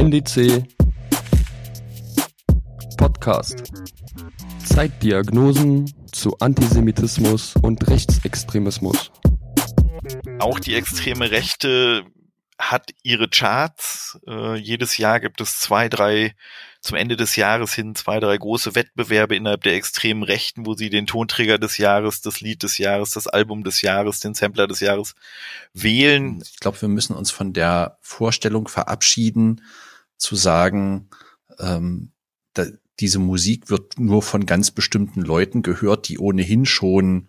NDC Podcast. Zeitdiagnosen zu Antisemitismus und Rechtsextremismus. Auch die extreme Rechte hat ihre Charts. Äh, jedes Jahr gibt es zwei, drei, zum Ende des Jahres hin zwei, drei große Wettbewerbe innerhalb der extremen Rechten, wo sie den Tonträger des Jahres, das Lied des Jahres, das Album des Jahres, den Sampler des Jahres wählen. Ich glaube, wir müssen uns von der Vorstellung verabschieden, zu sagen, ähm, da, diese Musik wird nur von ganz bestimmten Leuten gehört, die ohnehin schon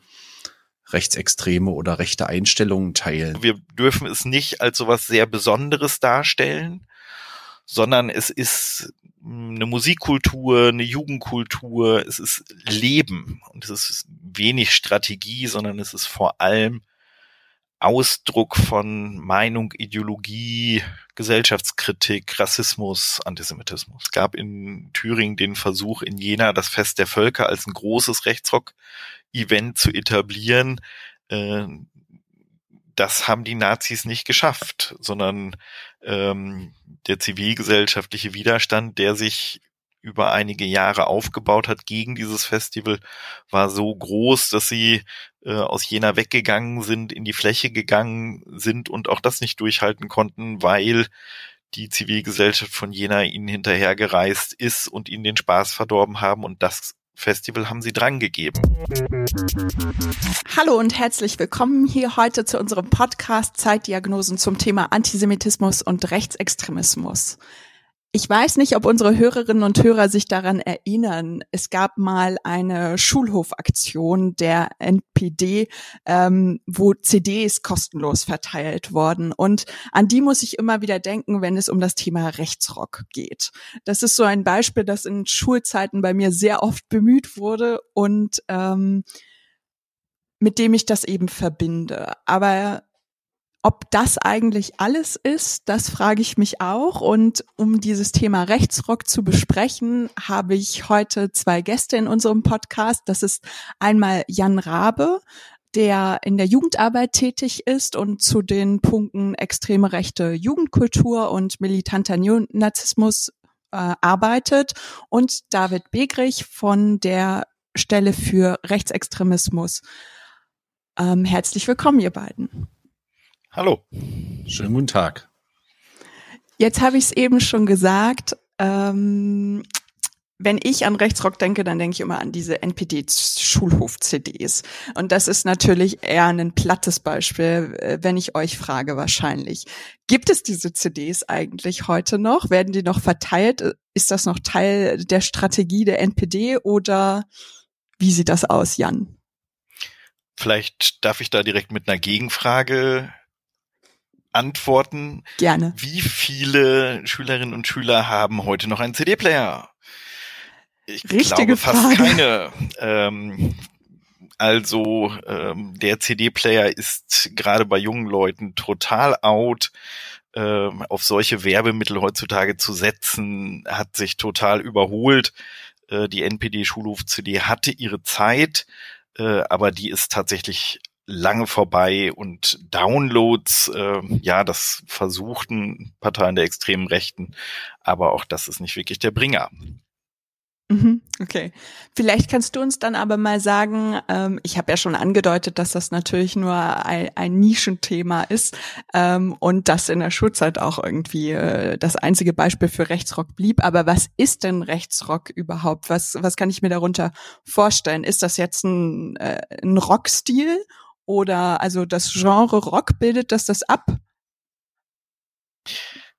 rechtsextreme oder rechte Einstellungen teilen. Wir dürfen es nicht als sowas sehr Besonderes darstellen, sondern es ist eine Musikkultur, eine Jugendkultur, es ist Leben und es ist wenig Strategie, sondern es ist vor allem Ausdruck von Meinung, Ideologie, Gesellschaftskritik, Rassismus, Antisemitismus. Es gab in Thüringen den Versuch, in Jena das Fest der Völker als ein großes Rechtsrock-Event zu etablieren. Äh, das haben die Nazis nicht geschafft, sondern ähm, der zivilgesellschaftliche Widerstand, der sich über einige Jahre aufgebaut hat gegen dieses Festival, war so groß, dass sie äh, aus Jena weggegangen sind, in die Fläche gegangen sind und auch das nicht durchhalten konnten, weil die Zivilgesellschaft von Jena ihnen hinterhergereist ist und ihnen den Spaß verdorben haben und das Festival haben sie drangegeben. Hallo und herzlich willkommen hier heute zu unserem Podcast Zeitdiagnosen zum Thema Antisemitismus und Rechtsextremismus. Ich weiß nicht, ob unsere Hörerinnen und Hörer sich daran erinnern. Es gab mal eine Schulhofaktion der NPD, ähm, wo CDs kostenlos verteilt wurden. Und an die muss ich immer wieder denken, wenn es um das Thema Rechtsrock geht. Das ist so ein Beispiel, das in Schulzeiten bei mir sehr oft bemüht wurde und ähm, mit dem ich das eben verbinde. Aber ob das eigentlich alles ist, das frage ich mich auch. Und um dieses Thema Rechtsrock zu besprechen, habe ich heute zwei Gäste in unserem Podcast. Das ist einmal Jan Rabe, der in der Jugendarbeit tätig ist und zu den Punkten extreme rechte Jugendkultur und militanter Neonazismus äh, arbeitet und David Begrich von der Stelle für Rechtsextremismus. Ähm, herzlich willkommen, ihr beiden. Hallo. Schönen guten Tag. Jetzt habe ich es eben schon gesagt. Ähm, wenn ich an Rechtsrock denke, dann denke ich immer an diese NPD-Schulhof-CDs. Und das ist natürlich eher ein plattes Beispiel, äh, wenn ich euch frage wahrscheinlich. Gibt es diese CDs eigentlich heute noch? Werden die noch verteilt? Ist das noch Teil der Strategie der NPD oder wie sieht das aus, Jan? Vielleicht darf ich da direkt mit einer Gegenfrage antworten. Gerne. Wie viele Schülerinnen und Schüler haben heute noch einen CD-Player? Ich Richtige glaube fast Frage. keine. Ähm, also ähm, der CD-Player ist gerade bei jungen Leuten total out. Ähm, auf solche Werbemittel heutzutage zu setzen, hat sich total überholt. Äh, die NPD-Schulhof-CD hatte ihre Zeit, äh, aber die ist tatsächlich lange vorbei und Downloads, äh, ja, das versuchten Parteien der extremen Rechten, aber auch das ist nicht wirklich der Bringer. Mhm, Okay. Vielleicht kannst du uns dann aber mal sagen, ähm, ich habe ja schon angedeutet, dass das natürlich nur ein, ein Nischenthema ist ähm, und das in der Schulzeit auch irgendwie äh, das einzige Beispiel für Rechtsrock blieb. Aber was ist denn Rechtsrock überhaupt? Was, was kann ich mir darunter vorstellen? Ist das jetzt ein, äh, ein Rockstil oder also das Genre Rock bildet das das ab?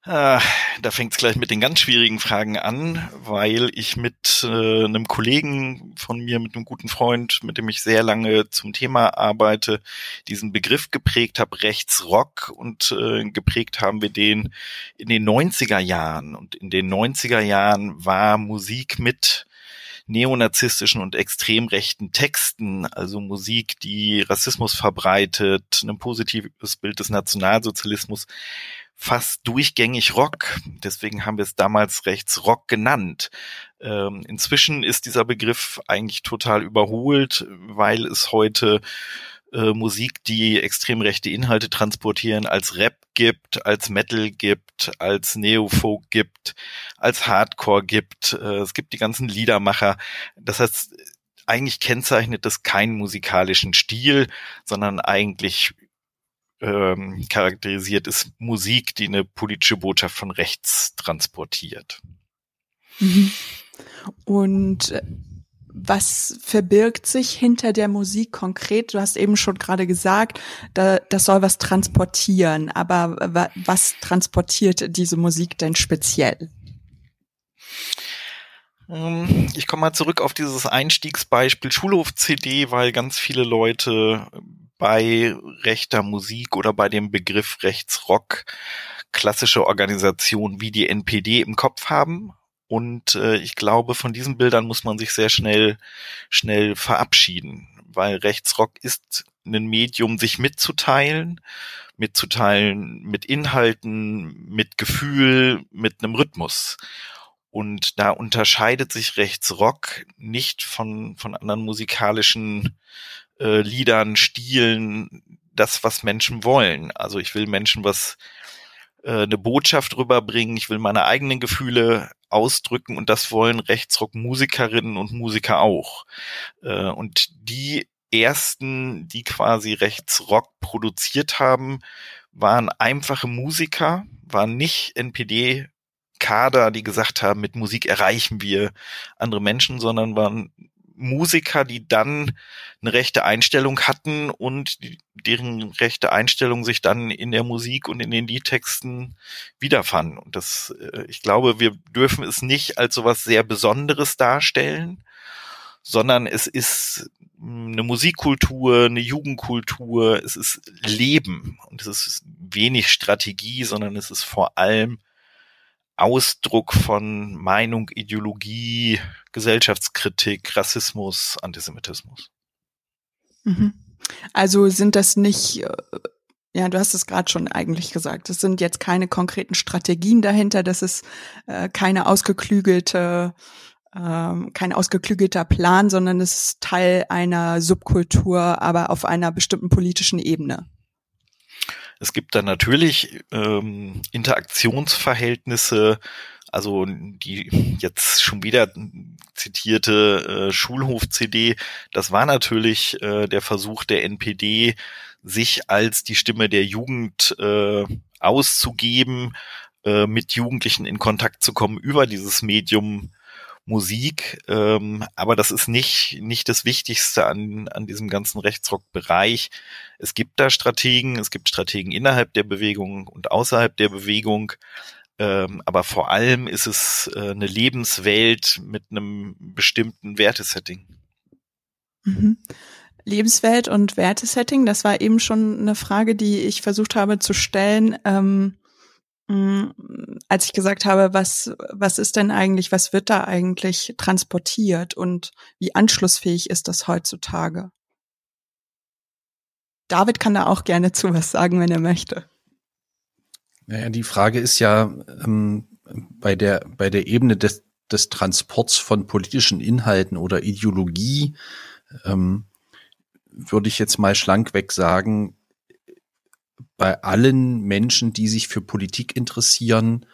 Ah, da fängt es gleich mit den ganz schwierigen Fragen an, weil ich mit äh, einem Kollegen von mir, mit einem guten Freund, mit dem ich sehr lange zum Thema arbeite, diesen Begriff geprägt habe, Rechtsrock und äh, geprägt haben wir den in den 90er Jahren. Und in den 90er Jahren war Musik mit neonazistischen und extrem rechten Texten, also Musik, die Rassismus verbreitet, ein positives Bild des Nationalsozialismus, fast durchgängig Rock. Deswegen haben wir es damals Rechtsrock genannt. Ähm, inzwischen ist dieser Begriff eigentlich total überholt, weil es heute äh, Musik, die extrem rechte Inhalte transportieren, als Rap gibt, als Metal gibt, als Neofolk gibt, als Hardcore gibt. Äh, es gibt die ganzen Liedermacher. Das heißt, eigentlich kennzeichnet das keinen musikalischen Stil, sondern eigentlich ähm, charakterisiert ist Musik, die eine politische Botschaft von rechts transportiert. Mhm. Und äh, was verbirgt sich hinter der Musik konkret? Du hast eben schon gerade gesagt, da, das soll was transportieren. Aber was transportiert diese Musik denn speziell? Ähm, ich komme mal zurück auf dieses Einstiegsbeispiel Schulhof-CD, weil ganz viele Leute bei rechter Musik oder bei dem Begriff Rechtsrock klassische Organisationen wie die NPD im Kopf haben und äh, ich glaube, von diesen Bildern muss man sich sehr schnell, schnell verabschieden, weil Rechtsrock ist ein Medium, sich mitzuteilen, mitzuteilen mit Inhalten, mit Gefühl, mit einem Rhythmus. Und da unterscheidet sich Rechtsrock nicht von, von anderen musikalischen äh, Liedern, Stilen, das, was Menschen wollen. Also ich will Menschen was äh, eine Botschaft rüberbringen, ich will meine eigenen Gefühle ausdrücken und das wollen Rechtsrock-Musikerinnen und Musiker auch. Äh, und die ersten, die quasi Rechtsrock produziert haben, waren einfache Musiker, waren nicht NPD Kader, die gesagt haben, mit Musik erreichen wir andere Menschen, sondern waren Musiker, die dann eine rechte Einstellung hatten und deren rechte Einstellung sich dann in der Musik und in den Liedtexten wiederfanden. Und das, äh, ich glaube, wir dürfen es nicht als so was sehr Besonderes darstellen, sondern es ist eine Musikkultur, eine Jugendkultur, es ist Leben und es ist wenig Strategie, sondern es ist vor allem Ausdruck von Meinung, Ideologie, Gesellschaftskritik, Rassismus, Antisemitismus. Mhm. Also sind das nicht, äh, ja, du hast es gerade schon eigentlich gesagt, es sind jetzt keine konkreten Strategien dahinter, das ist äh, keine ausgeklügelte, äh, kein ausgeklügelter Plan, sondern es ist Teil einer Subkultur, aber auf einer bestimmten politischen Ebene. Es gibt dann natürlich ähm, Interaktionsverhältnisse, also die jetzt schon wieder zitierte äh, Schulhof-CD, das war natürlich äh, der Versuch der NPD, sich als die Stimme der Jugend äh, auszugeben, äh, mit Jugendlichen in Kontakt zu kommen über dieses Medium Musik, ähm, aber das ist nicht, nicht das Wichtigste an, an diesem ganzen Rechtsrock-Bereich. Es gibt da Strategen, es gibt Strategen innerhalb der Bewegung und außerhalb der Bewegung, ähm, aber vor allem ist es äh, eine Lebenswelt mit einem bestimmten Wertesetting. Mhm. Lebenswelt und Wertesetting, das war eben schon eine Frage, die ich versucht habe zu stellen. Ähm als ich gesagt habe, was, was ist denn eigentlich, was wird da eigentlich transportiert und wie anschlussfähig ist das heutzutage? David kann da auch gerne zu was sagen, wenn er möchte. Naja, die Frage ist ja ähm, bei der bei der Ebene des, des Transports von politischen Inhalten oder Ideologie ähm, würde ich jetzt mal schlankweg sagen, bei allen Menschen, die sich für Politik interessieren,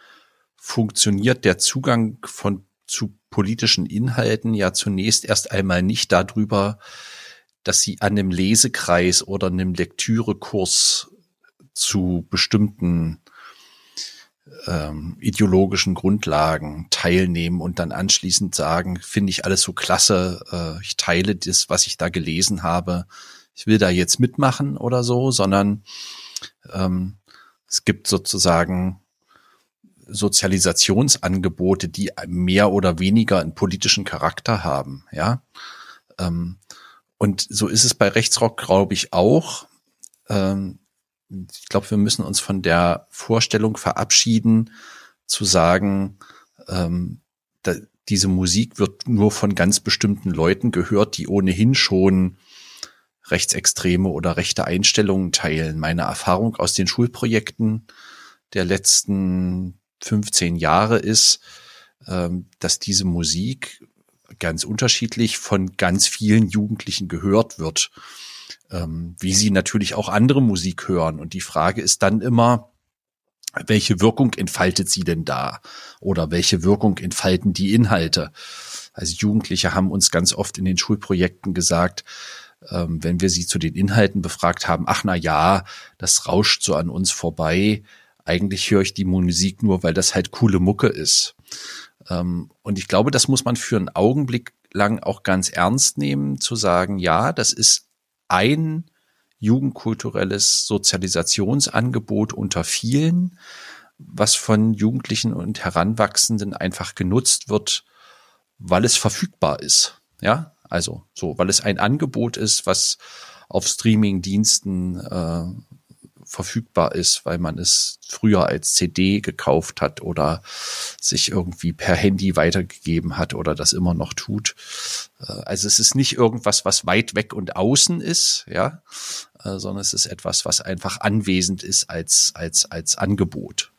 funktioniert der Zugang von zu politischen Inhalten ja zunächst erst einmal nicht darüber, dass sie an einem Lesekreis oder einem Lektürekurs zu bestimmten ähm, ideologischen Grundlagen teilnehmen und dann anschließend sagen, finde ich alles so klasse, äh, ich teile das, was ich da gelesen habe, ich will da jetzt mitmachen oder so, sondern ähm, es gibt sozusagen Sozialisationsangebote, die mehr oder weniger einen politischen Charakter haben, ja. Ähm, und so ist es bei Rechtsrock, glaube ich, auch. Ähm, ich glaube, wir müssen uns von der Vorstellung verabschieden, zu sagen, ähm, diese Musik wird nur von ganz bestimmten Leuten gehört, die ohnehin schon rechtsextreme oder rechte Einstellungen teilen. Meine Erfahrung aus den Schulprojekten der letzten 15 Jahre ist, ähm, dass diese Musik ganz unterschiedlich von ganz vielen Jugendlichen gehört wird. ähm, wie sie natürlich auch andere Musik hören. Und die Frage ist dann immer, welche Wirkung entfaltet sie denn da? Oder welche Wirkung entfalten die Inhalte? Also Jugendliche haben uns ganz oft in den Schulprojekten gesagt, ähm, wenn wir sie zu den Inhalten befragt haben, ach na ja, das rauscht so an uns vorbei. Eigentlich höre ich die Musik nur, weil das halt coole Mucke ist. Ähm, und ich glaube, das muss man für einen Augenblick lang auch ganz ernst nehmen, zu sagen, ja, das ist ein jugendkulturelles Sozialisationsangebot unter vielen, was von Jugendlichen und Heranwachsenden einfach genutzt wird, weil es verfügbar ist. Ja, also so, weil es ein Angebot ist, was auf Streaming-Diensten äh, verfügbar ist, weil man es früher als CD gekauft hat oder sich irgendwie per Handy weitergegeben hat oder das immer noch tut. Äh, also es ist nicht irgendwas, was weit weg und außen ist, ja, äh, sondern es ist etwas, was einfach anwesend ist als als als Angebot.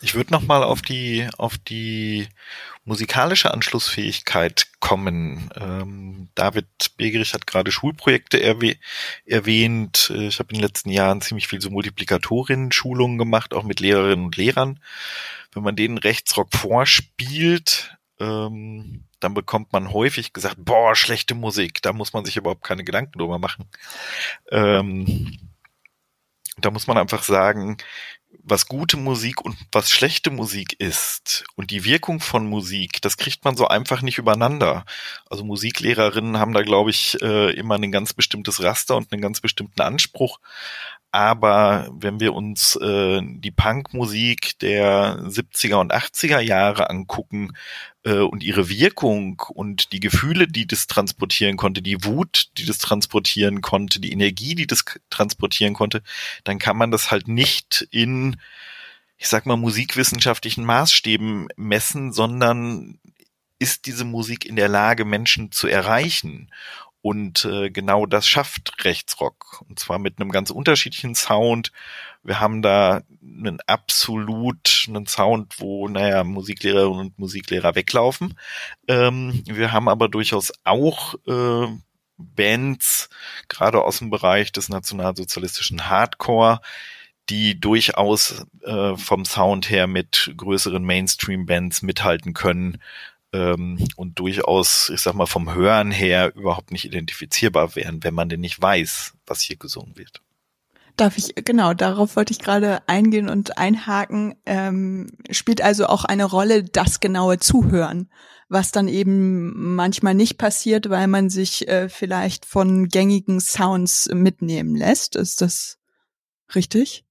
Ich würde noch mal auf die auf die musikalische Anschlussfähigkeit kommen. Ähm, David Begerich hat gerade Schulprojekte erwäh erwähnt. Ich habe in den letzten Jahren ziemlich viel so Multiplikatorinnen-Schulungen gemacht, auch mit Lehrerinnen und Lehrern. Wenn man denen Rechtsrock vorspielt, ähm, dann bekommt man häufig gesagt, boah, schlechte Musik, da muss man sich überhaupt keine Gedanken drüber machen. Ähm, da muss man einfach sagen, was gute Musik und was schlechte Musik ist und die Wirkung von Musik, das kriegt man so einfach nicht übereinander. Also Musiklehrerinnen haben da, glaube ich, äh, immer ein ganz bestimmtes Raster und einen ganz bestimmten Anspruch. Aber wenn wir uns äh, die Punkmusik der 70er und 80er Jahre angucken äh, und ihre Wirkung und die Gefühle, die das transportieren konnte, die Wut, die das transportieren konnte, die Energie, die das transportieren konnte, dann kann man das halt nicht in, ich sag mal, musikwissenschaftlichen Maßstäben messen, sondern ist diese Musik in der Lage, Menschen zu erreichen? Und äh, genau das schafft Rechtsrock. Und zwar mit einem ganz unterschiedlichen Sound. Wir haben da einen absolut einen Sound, wo, naja, Musiklehrerinnen und Musiklehrer weglaufen. Ähm, wir haben aber durchaus auch äh, Bands, gerade aus dem Bereich des nationalsozialistischen Hardcore, die durchaus äh, vom Sound her mit größeren Mainstream-Bands mithalten können ähm, und durchaus, ich sag mal, vom Hören her überhaupt nicht identifizierbar wären, wenn man denn nicht weiß, was hier gesungen wird. Darf ich, genau, darauf wollte ich gerade eingehen und einhaken. Ähm, spielt also auch eine Rolle das genaue Zuhören, was dann eben manchmal nicht passiert, weil man sich äh, vielleicht von gängigen Sounds mitnehmen lässt. Ist das richtig?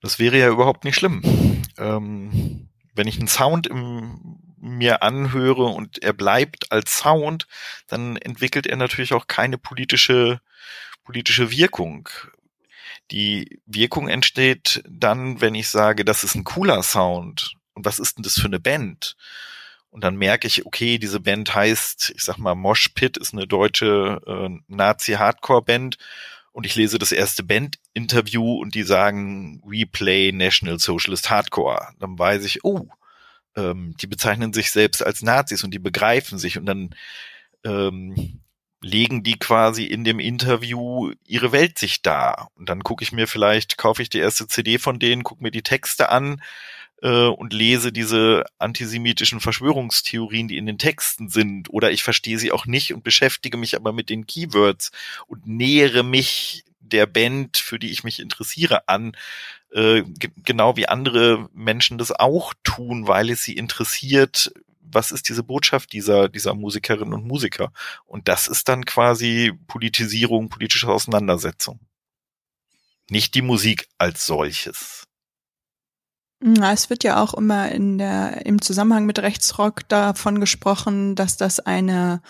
Das wäre ja überhaupt nicht schlimm. Ähm, wenn ich einen Sound im, mir anhöre und er bleibt als Sound, dann entwickelt er natürlich auch keine politische, politische Wirkung. Die Wirkung entsteht dann, wenn ich sage, das ist ein cooler Sound. Und was ist denn das für eine Band? Und dann merke ich, okay, diese Band heißt, ich sag mal, Mosh Pit ist eine deutsche äh, Nazi-Hardcore-Band und ich lese das erste Band-Interview und die sagen, we play National Socialist Hardcore. Dann weiß ich, oh, ähm, die bezeichnen sich selbst als Nazis und die begreifen sich und dann ähm, legen die quasi in dem Interview ihre Weltsicht dar. Und dann gucke ich mir vielleicht, kaufe ich die erste CD von denen, gucke mir die Texte an äh, und lese diese antisemitischen Verschwörungstheorien, die in den Texten sind, oder ich verstehe sie auch nicht und beschäftige mich aber mit den Keywords und nähere mich der Band, für die ich mich interessiere, an, äh, genau wie andere Menschen das auch tun, weil es sie interessiert, was ist diese Botschaft dieser, dieser Musikerinnen und Musiker? Und das ist dann quasi Politisierung, politische Auseinandersetzung. Nicht die Musik als solches. Es wird ja auch immer in der, im Zusammenhang mit Rechtsrock davon gesprochen, dass das eine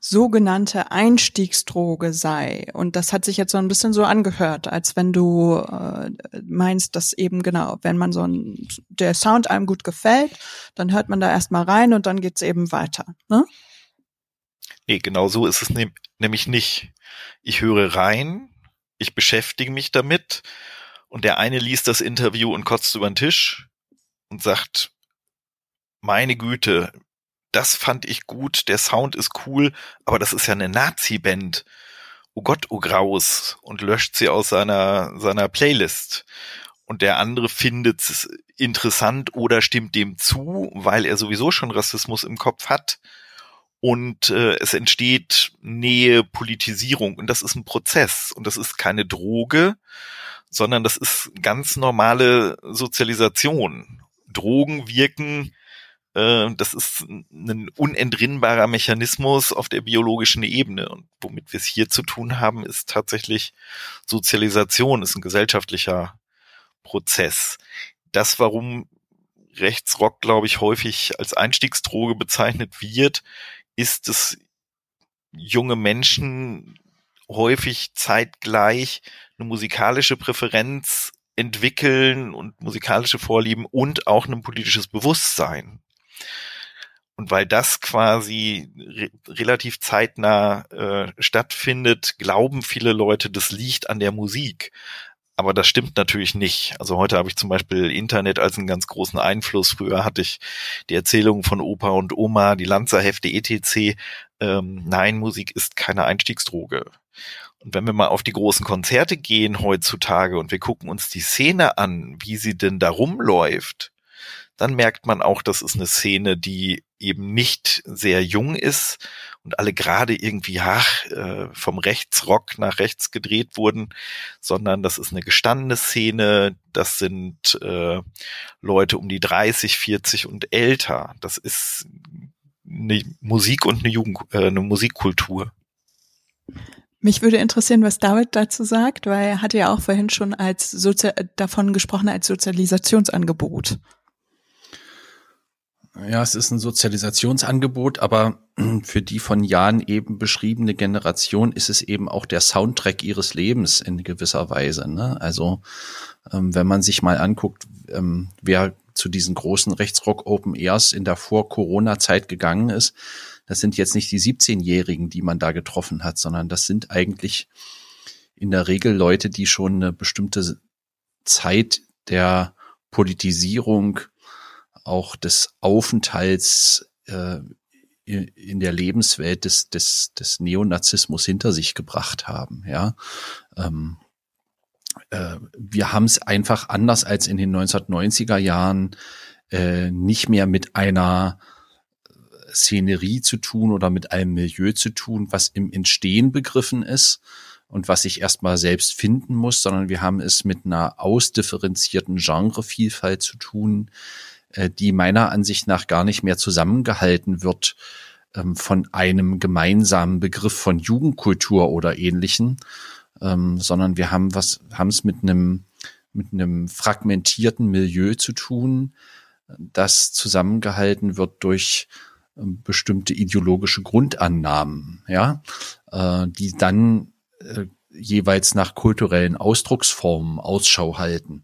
sogenannte Einstiegsdroge sei. Und das hat sich jetzt so ein bisschen so angehört, als wenn du äh, meinst, dass eben genau, wenn man so ein, der Sound einem gut gefällt, dann hört man da erstmal rein und dann geht's eben weiter. Ne? Nee, genau so ist es ne nämlich nicht. Ich höre rein, ich beschäftige mich damit und der eine liest das Interview und kotzt über den Tisch und sagt, meine Güte, das fand ich gut, der Sound ist cool, aber das ist ja eine Nazi-Band. Oh Gott, oh Graus und löscht sie aus seiner, seiner Playlist. Und der andere findet es interessant oder stimmt dem zu, weil er sowieso schon Rassismus im Kopf hat. Und äh, es entsteht Nähe, Politisierung. Und das ist ein Prozess. Und das ist keine Droge, sondern das ist ganz normale Sozialisation. Drogen wirken äh, das ist ein unentrinnbarer Mechanismus auf der biologischen Ebene. Und womit wir es hier zu tun haben, ist tatsächlich Sozialisation, ist ein gesellschaftlicher Prozess. Das, warum Rechtsrock, glaube ich, häufig als Einstiegsdroge bezeichnet wird, ist, dass junge Menschen häufig zeitgleich eine musikalische Präferenz entwickeln und musikalische Vorlieben und auch ein politisches Bewusstsein. Und weil das quasi re relativ zeitnah äh, stattfindet, glauben viele Leute, das liegt an der Musik. Aber das stimmt natürlich nicht. Also heute habe ich zum Beispiel Internet als einen ganz großen Einfluss. Früher hatte ich die Erzählungen von Opa und Oma, die Lanzerhefte etc. Ähm, nein, Musik ist keine Einstiegsdroge. Und wenn wir mal auf die großen Konzerte gehen heutzutage und wir gucken uns die Szene an, wie sie denn da rumläuft, dann merkt man auch, das ist eine Szene, die eben nicht sehr jung ist und alle gerade irgendwie ach, äh, vom Rechtsrock nach rechts gedreht wurden, sondern das ist eine gestandene Szene, das sind äh, Leute um die 30, 40 und älter. Das ist eine Musik und eine Jugend, äh, eine Musikkultur. Mich würde interessieren, was David dazu sagt, weil er hatte ja auch vorhin schon als Sozi davon gesprochen als Sozialisationsangebot. Ja, es ist ein Sozialisationsangebot, aber für die von Jan eben beschriebene Generation ist es eben auch der Soundtrack ihres Lebens in gewisser Weise. Ne? Also ähm, wenn man sich mal anguckt, ähm, wer zu diesen großen Rechtsrock Open Airs in der Vor-Corona-Zeit gegangen ist, das sind jetzt nicht die 17-Jährigen, die man da getroffen hat, sondern das sind eigentlich in der Regel Leute, die schon eine bestimmte Zeit der Politisierung auch des Aufenthalts äh, in der Lebenswelt des, des, des Neonazismus hinter sich gebracht haben. Ja, ähm, äh, wir haben es einfach anders als in den 1990er Jahren äh, nicht mehr mit einer Szenerie zu tun oder mit einem Milieu zu tun, was im Entstehen begriffen ist und was ich erstmal selbst finden muss, sondern wir haben es mit einer ausdifferenzierten Genrevielfalt zu tun, die meiner Ansicht nach gar nicht mehr zusammengehalten wird ähm, von einem gemeinsamen Begriff von Jugendkultur oder ähnlichen, ähm, sondern wir haben was, haben es mit einem mit einem fragmentierten Milieu zu tun, das zusammengehalten wird durch ähm, bestimmte ideologische Grundannahmen, ja, äh, die dann äh, jeweils nach kulturellen Ausdrucksformen Ausschau halten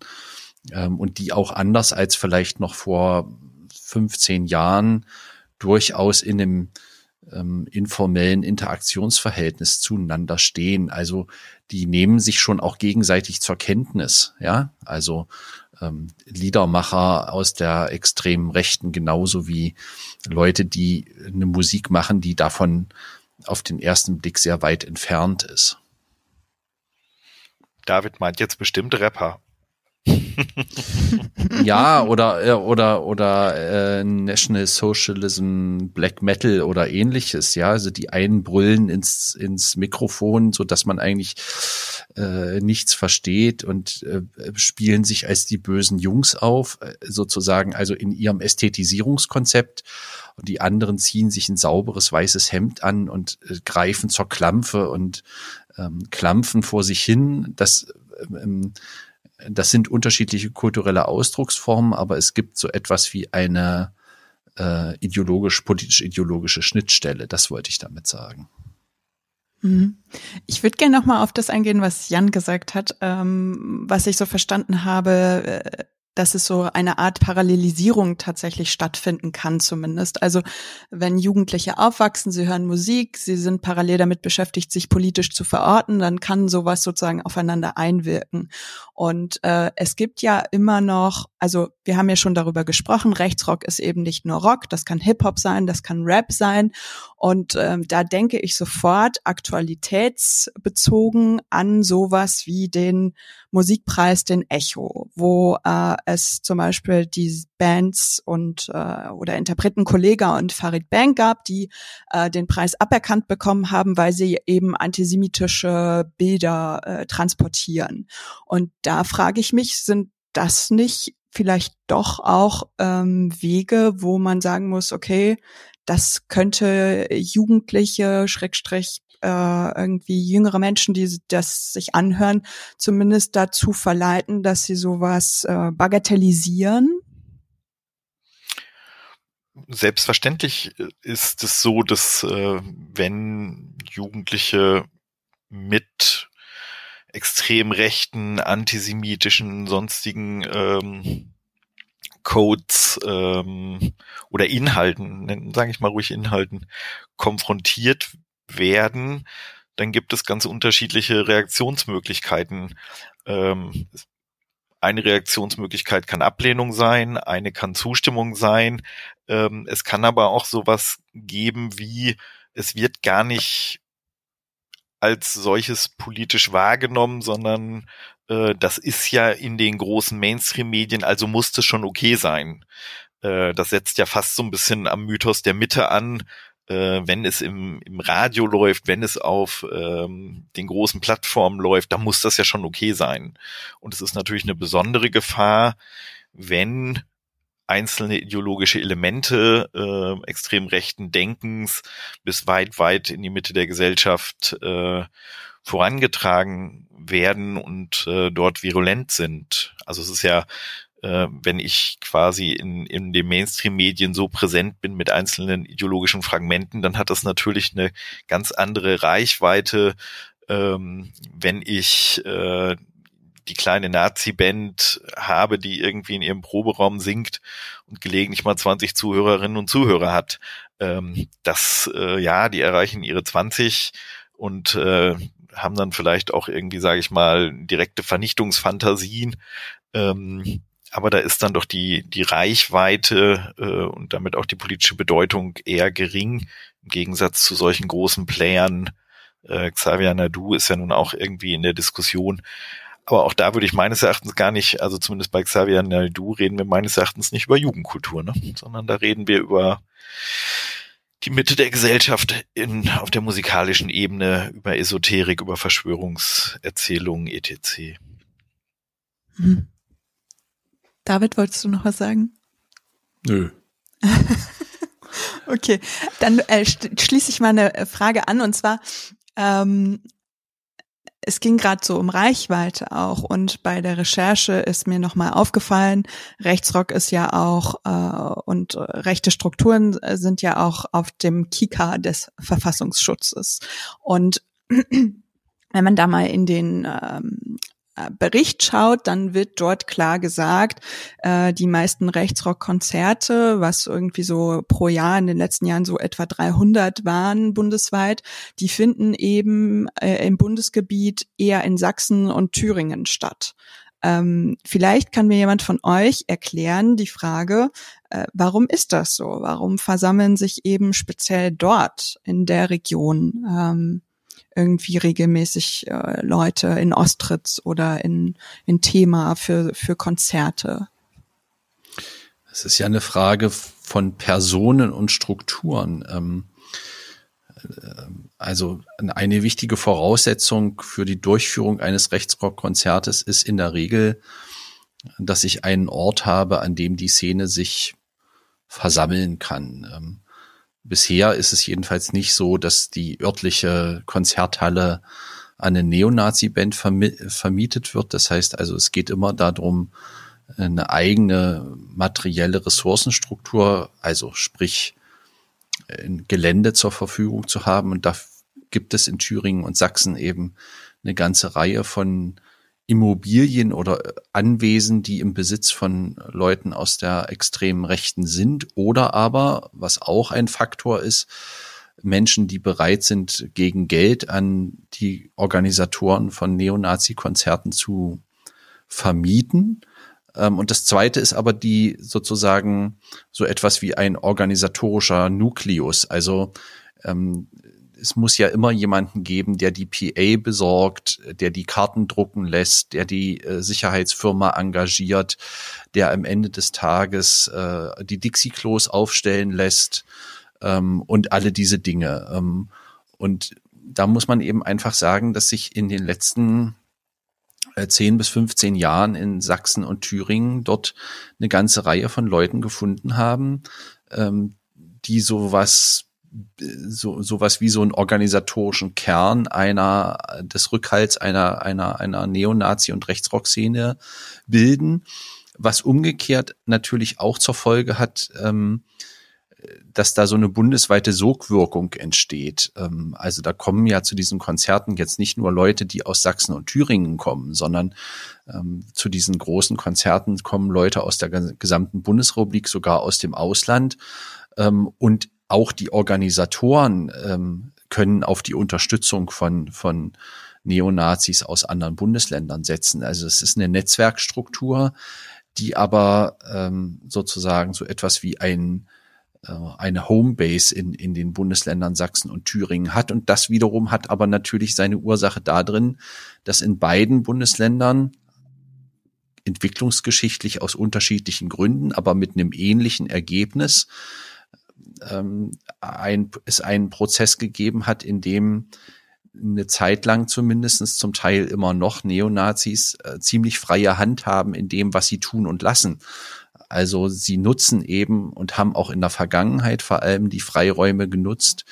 ähm, und die auch anders als vielleicht noch vor 15 Jahren durchaus in einem ähm, informellen Interaktionsverhältnis zueinander stehen. Also die nehmen sich schon auch gegenseitig zur Kenntnis, ja. Also ähm, Liedermacher aus der extremen Rechten genauso wie Leute, die eine Musik machen, die davon auf den ersten Blick sehr weit entfernt ist. David meint jetzt bestimmt Rapper ja, oder äh, oder oder äh, National Socialism, Black Metal oder ähnliches, ja, also die einen brüllen ins ins Mikrofon, so dass man eigentlich äh, nichts versteht und äh, spielen sich als die bösen Jungs auf, äh, sozusagen, also in ihrem Ästhetisierungskonzept und die anderen ziehen sich ein sauberes weißes Hemd an und äh, greifen zur Klampfe und ähm, klampfen vor sich hin. Das ähm, das sind unterschiedliche kulturelle Ausdrucksformen, aber es gibt so etwas wie eine äh, ideologisch, politisch-ideologische Schnittstelle. Das wollte ich damit sagen. Mhm. Ich würde gerne noch mal auf das eingehen, was Jan gesagt hat, ähm, was ich so verstanden habe. Dass es so eine Art Parallelisierung tatsächlich stattfinden kann zumindest. Also wenn Jugendliche aufwachsen, sie hören Musik, sie sind parallel damit beschäftigt, sich politisch zu verorten, dann kann sowas sozusagen aufeinander einwirken. Und äh, es gibt ja immer noch also wir haben ja schon darüber gesprochen, Rechtsrock ist eben nicht nur Rock, das kann Hip-Hop sein, das kann Rap sein. Und ähm, da denke ich sofort aktualitätsbezogen an sowas wie den Musikpreis, den Echo, wo äh, es zum Beispiel die Bands und äh, oder Interpreten Kollega und Farid Bang gab, die äh, den Preis aberkannt bekommen haben, weil sie eben antisemitische Bilder äh, transportieren. Und da frage ich mich, sind das nicht vielleicht doch auch ähm, Wege, wo man sagen muss, okay, das könnte Jugendliche, Schrägstrich, äh, irgendwie jüngere Menschen, die das sich anhören, zumindest dazu verleiten, dass sie sowas äh, bagatellisieren? Selbstverständlich ist es so, dass äh, wenn Jugendliche mit extrem rechten, antisemitischen, sonstigen ähm, Codes ähm, oder Inhalten, sage ich mal ruhig Inhalten, konfrontiert werden, dann gibt es ganz unterschiedliche Reaktionsmöglichkeiten. Ähm, eine Reaktionsmöglichkeit kann Ablehnung sein, eine kann Zustimmung sein. Ähm, es kann aber auch sowas geben wie, es wird gar nicht als solches politisch wahrgenommen, sondern äh, das ist ja in den großen Mainstream-Medien, also muss das schon okay sein. Äh, das setzt ja fast so ein bisschen am Mythos der Mitte an, äh, wenn es im, im Radio läuft, wenn es auf ähm, den großen Plattformen läuft, dann muss das ja schon okay sein. Und es ist natürlich eine besondere Gefahr, wenn einzelne ideologische Elemente äh, extrem rechten Denkens bis weit, weit in die Mitte der Gesellschaft äh, vorangetragen werden und äh, dort virulent sind. Also es ist ja, äh, wenn ich quasi in, in den Mainstream-Medien so präsent bin mit einzelnen ideologischen Fragmenten, dann hat das natürlich eine ganz andere Reichweite, ähm, wenn ich äh, die kleine Nazi-Band habe, die irgendwie in ihrem Proberaum singt und gelegentlich mal 20 Zuhörerinnen und Zuhörer hat. Ähm, das, äh, ja, die erreichen ihre 20 und äh, haben dann vielleicht auch irgendwie, sage ich mal, direkte Vernichtungsfantasien. Ähm, aber da ist dann doch die, die Reichweite äh, und damit auch die politische Bedeutung eher gering, im Gegensatz zu solchen großen Playern. Äh, Xavier Nadu ist ja nun auch irgendwie in der Diskussion. Aber auch da würde ich meines Erachtens gar nicht, also zumindest bei Xavier Naidu reden wir meines Erachtens nicht über Jugendkultur, ne? sondern da reden wir über die Mitte der Gesellschaft in, auf der musikalischen Ebene, über Esoterik, über Verschwörungserzählungen, etc. Hm. David, wolltest du noch was sagen? Nö. okay, dann äh, schließe ich mal eine Frage an und zwar ähm, es ging gerade so um Reichweite auch und bei der Recherche ist mir nochmal aufgefallen, Rechtsrock ist ja auch äh, und rechte Strukturen sind ja auch auf dem Kika des Verfassungsschutzes. Und wenn man da mal in den ähm, äh, Bericht schaut, dann wird dort klar gesagt, äh, die meisten Rechtsrock-Konzerte, was irgendwie so pro Jahr in den letzten Jahren so etwa 300 waren bundesweit, die finden eben äh, im Bundesgebiet eher in Sachsen und Thüringen statt. Ähm, vielleicht kann mir jemand von euch erklären die Frage, äh, warum ist das so? Warum versammeln sich eben speziell dort in der Region ähm, irgendwie regelmäßig äh, Leute in Ostritz oder in, in Thema für, für Konzerte? Es ist ja eine Frage von Personen und Strukturen. Ähm, äh, also eine wichtige Voraussetzung für die Durchführung eines Rechtsrockkonzertes ist in der Regel, dass ich einen Ort habe, an dem die Szene sich versammeln kann. Bisher ist es jedenfalls nicht so, dass die örtliche Konzerthalle an eine Neonazi-Band vermietet wird. Das heißt also, es geht immer darum, eine eigene materielle Ressourcenstruktur, also sprich ein Gelände zur Verfügung zu haben. Und da gibt es in Thüringen und Sachsen eben eine ganze Reihe von Immobilien oder Anwesen, die im Besitz von Leuten aus der extremen Rechten sind oder aber, was auch ein Faktor ist, Menschen, die bereit sind, gegen Geld an die Organisatoren von Neonazi-Konzerten zu vermieten. Ähm, und das zweite ist aber die sozusagen so etwas wie ein organisatorischer Nukleus. Also ähm, es muss ja immer jemanden geben, der die PA besorgt, der die Karten drucken lässt, der die äh, Sicherheitsfirma engagiert, der am Ende des Tages äh, die Dixie-Klos aufstellen lässt ähm, und alle diese Dinge. Ähm, und da muss man eben einfach sagen, dass sich in den letzten äh, 10 bis 15 Jahren in Sachsen und Thüringen dort eine ganze Reihe von Leuten gefunden haben, ähm, die sowas so sowas wie so einen organisatorischen Kern einer des Rückhalts einer einer einer Neonazi und Rechtsrock-Szene bilden, was umgekehrt natürlich auch zur Folge hat, ähm, dass da so eine bundesweite Sogwirkung entsteht. Ähm, also da kommen ja zu diesen Konzerten jetzt nicht nur Leute, die aus Sachsen und Thüringen kommen, sondern ähm, zu diesen großen Konzerten kommen Leute aus der gesamten Bundesrepublik, sogar aus dem Ausland. Ähm, und auch die Organisatoren ähm, können auf die Unterstützung von, von Neonazis aus anderen Bundesländern setzen. Also es ist eine Netzwerkstruktur, die aber ähm, sozusagen so etwas wie ein äh, eine Homebase in, in den Bundesländern Sachsen und Thüringen hat. Und das wiederum hat aber natürlich seine Ursache darin, dass in beiden Bundesländern entwicklungsgeschichtlich aus unterschiedlichen Gründen, aber mit einem ähnlichen Ergebnis ähm, ein, es einen Prozess gegeben hat, in dem eine Zeit lang zumindestens zum Teil immer noch Neonazis äh, ziemlich freie Hand haben in dem, was sie tun und lassen. Also sie nutzen eben und haben auch in der Vergangenheit vor allem die Freiräume genutzt,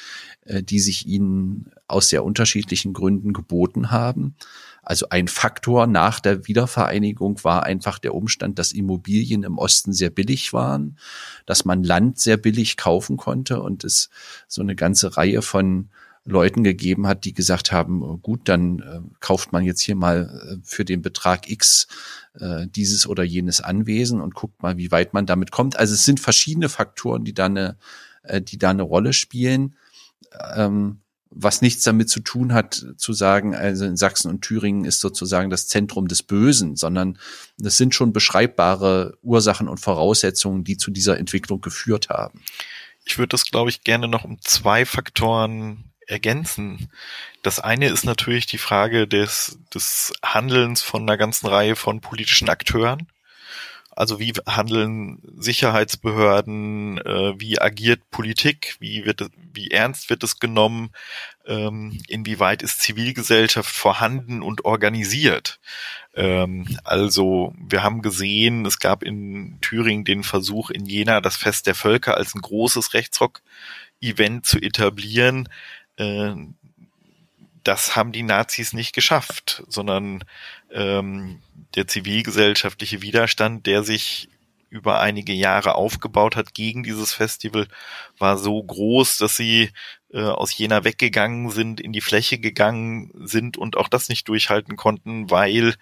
äh, die sich ihnen aus sehr unterschiedlichen Gründen geboten haben. Also ein Faktor nach der Wiedervereinigung war einfach der Umstand, dass Immobilien im Osten sehr billig waren, dass man Land sehr billig kaufen konnte und es so eine ganze Reihe von Leuten gegeben hat, die gesagt haben, oh gut, dann äh, kauft man jetzt hier mal äh, für den Betrag X äh, dieses oder jenes Anwesen und guckt mal, wie weit man damit kommt. Also es sind verschiedene Faktoren, die da eine, äh, die da eine Rolle spielen. Ähm, was nichts damit zu tun hat, zu sagen, also in Sachsen und Thüringen ist sozusagen das Zentrum des Bösen, sondern das sind schon beschreibbare Ursachen und Voraussetzungen, die zu dieser Entwicklung geführt haben. Ich würde das, glaube ich, gerne noch um zwei Faktoren ergänzen. Das eine ist natürlich die Frage des, des Handelns von einer ganzen Reihe von politischen Akteuren. Also wie handeln Sicherheitsbehörden, äh, wie agiert Politik, wie wird wie ernst wird es genommen, ähm, inwieweit ist Zivilgesellschaft vorhanden und organisiert. Ähm, also wir haben gesehen, es gab in Thüringen den Versuch in Jena das Fest der Völker als ein großes Rechtsrock-Event zu etablieren. Äh, das haben die Nazis nicht geschafft, sondern ähm, der zivilgesellschaftliche Widerstand, der sich über einige Jahre aufgebaut hat gegen dieses Festival, war so groß, dass sie äh, aus Jena weggegangen sind, in die Fläche gegangen sind und auch das nicht durchhalten konnten, weil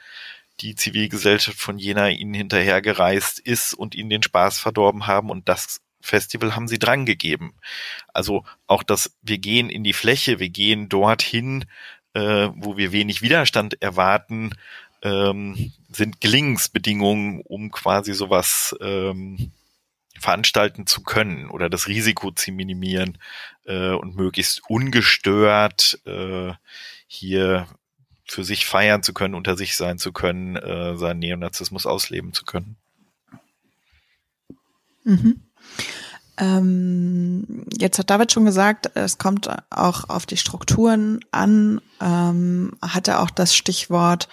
die Zivilgesellschaft von Jena ihnen hinterhergereist ist und ihnen den Spaß verdorben haben und das Festival haben sie drangegeben. Also auch das, wir gehen in die Fläche, wir gehen dorthin, äh, wo wir wenig Widerstand erwarten, ähm, sind Gelingensbedingungen, um quasi sowas ähm, veranstalten zu können oder das Risiko zu minimieren äh, und möglichst ungestört äh, hier für sich feiern zu können, unter sich sein zu können, äh, seinen Neonazismus ausleben zu können. Mhm. Ähm, jetzt hat David schon gesagt, es kommt auch auf die Strukturen an, ähm, hat er auch das Stichwort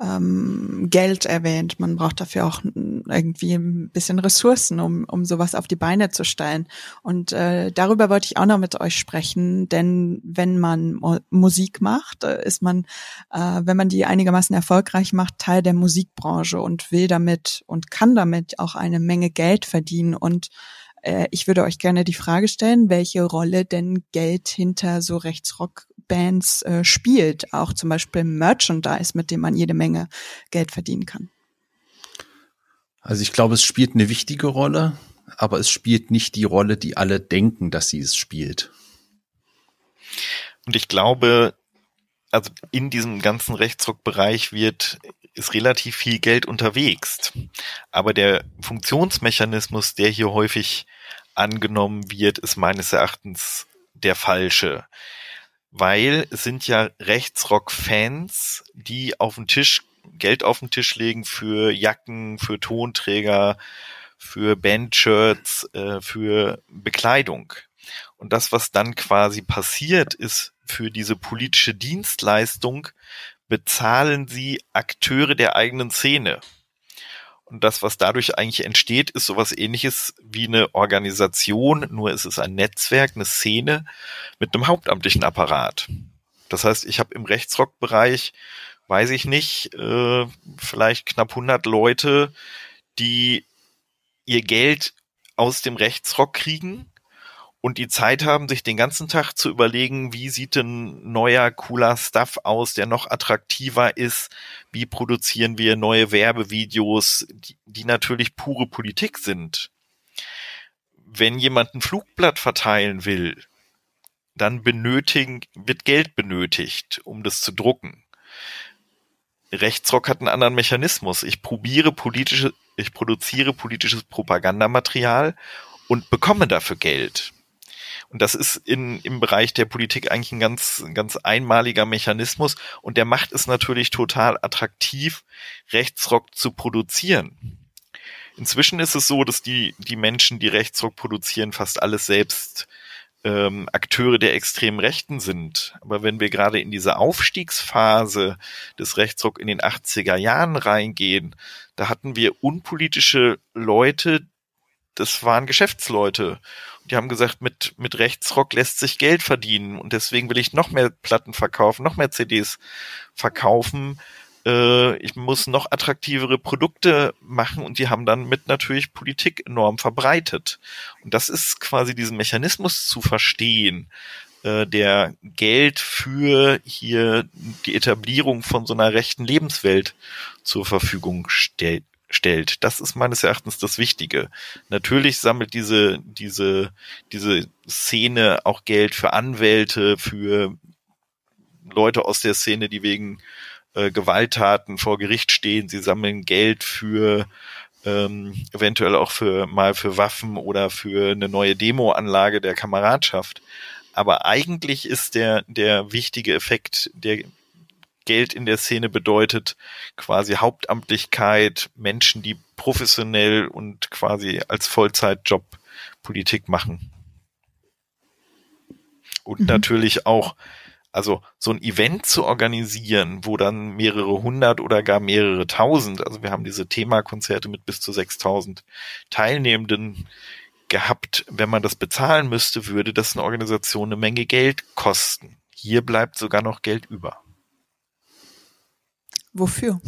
ähm, Geld erwähnt. Man braucht dafür auch irgendwie ein bisschen Ressourcen, um, um sowas auf die Beine zu stellen. Und äh, darüber wollte ich auch noch mit euch sprechen, denn wenn man Mo Musik macht, äh, ist man, äh, wenn man die einigermaßen erfolgreich macht, Teil der Musikbranche und will damit und kann damit auch eine Menge Geld verdienen und äh, ich würde euch gerne die Frage stellen, welche Rolle denn Geld hinter so Rechtsrock-Bands äh, spielt, auch zum Beispiel Merchandise, mit dem man jede Menge Geld verdienen kann. Also ich glaube, es spielt eine wichtige Rolle, aber es spielt nicht die Rolle, die alle denken, dass sie es spielt. Und ich glaube, also in diesem ganzen Rechtsruckbereich wird, ist relativ viel Geld unterwegs. Aber der Funktionsmechanismus, der hier häufig angenommen wird, ist meines Erachtens der falsche. Weil es sind ja Rechtsrock-Fans, die auf den Tisch, Geld auf den Tisch legen für Jacken, für Tonträger, für Bandshirts, äh, für Bekleidung. Und das, was dann quasi passiert, ist für diese politische Dienstleistung bezahlen sie Akteure der eigenen Szene. Und das, was dadurch eigentlich entsteht, ist sowas ähnliches wie eine Organisation, nur ist es ein Netzwerk, eine Szene mit einem hauptamtlichen Apparat. Das heißt, ich habe im Rechtsrockbereich, weiß ich nicht, äh, vielleicht knapp 100 Leute, die ihr Geld aus dem Rechtsrock kriegen und die Zeit haben, sich den ganzen Tag zu überlegen, wie sieht denn neuer, cooler Stuff aus, der noch attraktiver ist, wie produzieren wir neue Werbevideos, die, die natürlich pure Politik sind. Wenn jemand ein Flugblatt verteilen will, dann benötigen, wird Geld benötigt, um das zu drucken. Rechtsrock hat einen anderen Mechanismus. Ich probiere politische, ich produziere politisches Propagandamaterial und bekomme dafür Geld. Und das ist in, im Bereich der Politik eigentlich ein ganz, ganz einmaliger Mechanismus. Und der macht es natürlich total attraktiv, Rechtsrock zu produzieren. Inzwischen ist es so, dass die, die Menschen, die Rechtsrock produzieren, fast alles selbst ähm, Akteure der extremen Rechten sind. Aber wenn wir gerade in diese Aufstiegsphase des Rechtsrock in den 80er Jahren reingehen, da hatten wir unpolitische Leute, das waren Geschäftsleute. Die haben gesagt, mit, mit Rechtsrock lässt sich Geld verdienen und deswegen will ich noch mehr Platten verkaufen, noch mehr CDs verkaufen. Äh, ich muss noch attraktivere Produkte machen und die haben dann mit natürlich Politik enorm verbreitet. Und das ist quasi diesen Mechanismus zu verstehen, äh, der Geld für hier die Etablierung von so einer rechten Lebenswelt zur Verfügung stellt stellt. Das ist meines Erachtens das Wichtige. Natürlich sammelt diese, diese, diese Szene auch Geld für Anwälte, für Leute aus der Szene, die wegen äh, Gewalttaten vor Gericht stehen. Sie sammeln Geld für ähm, eventuell auch für mal für Waffen oder für eine neue Demoanlage der Kameradschaft. Aber eigentlich ist der, der wichtige Effekt der Geld in der Szene bedeutet quasi Hauptamtlichkeit, Menschen, die professionell und quasi als Vollzeitjob Politik machen. Und mhm. natürlich auch, also so ein Event zu organisieren, wo dann mehrere hundert oder gar mehrere tausend, also wir haben diese Themakonzerte mit bis zu 6000 Teilnehmenden gehabt. Wenn man das bezahlen müsste, würde das eine Organisation eine Menge Geld kosten. Hier bleibt sogar noch Geld über. Wofür?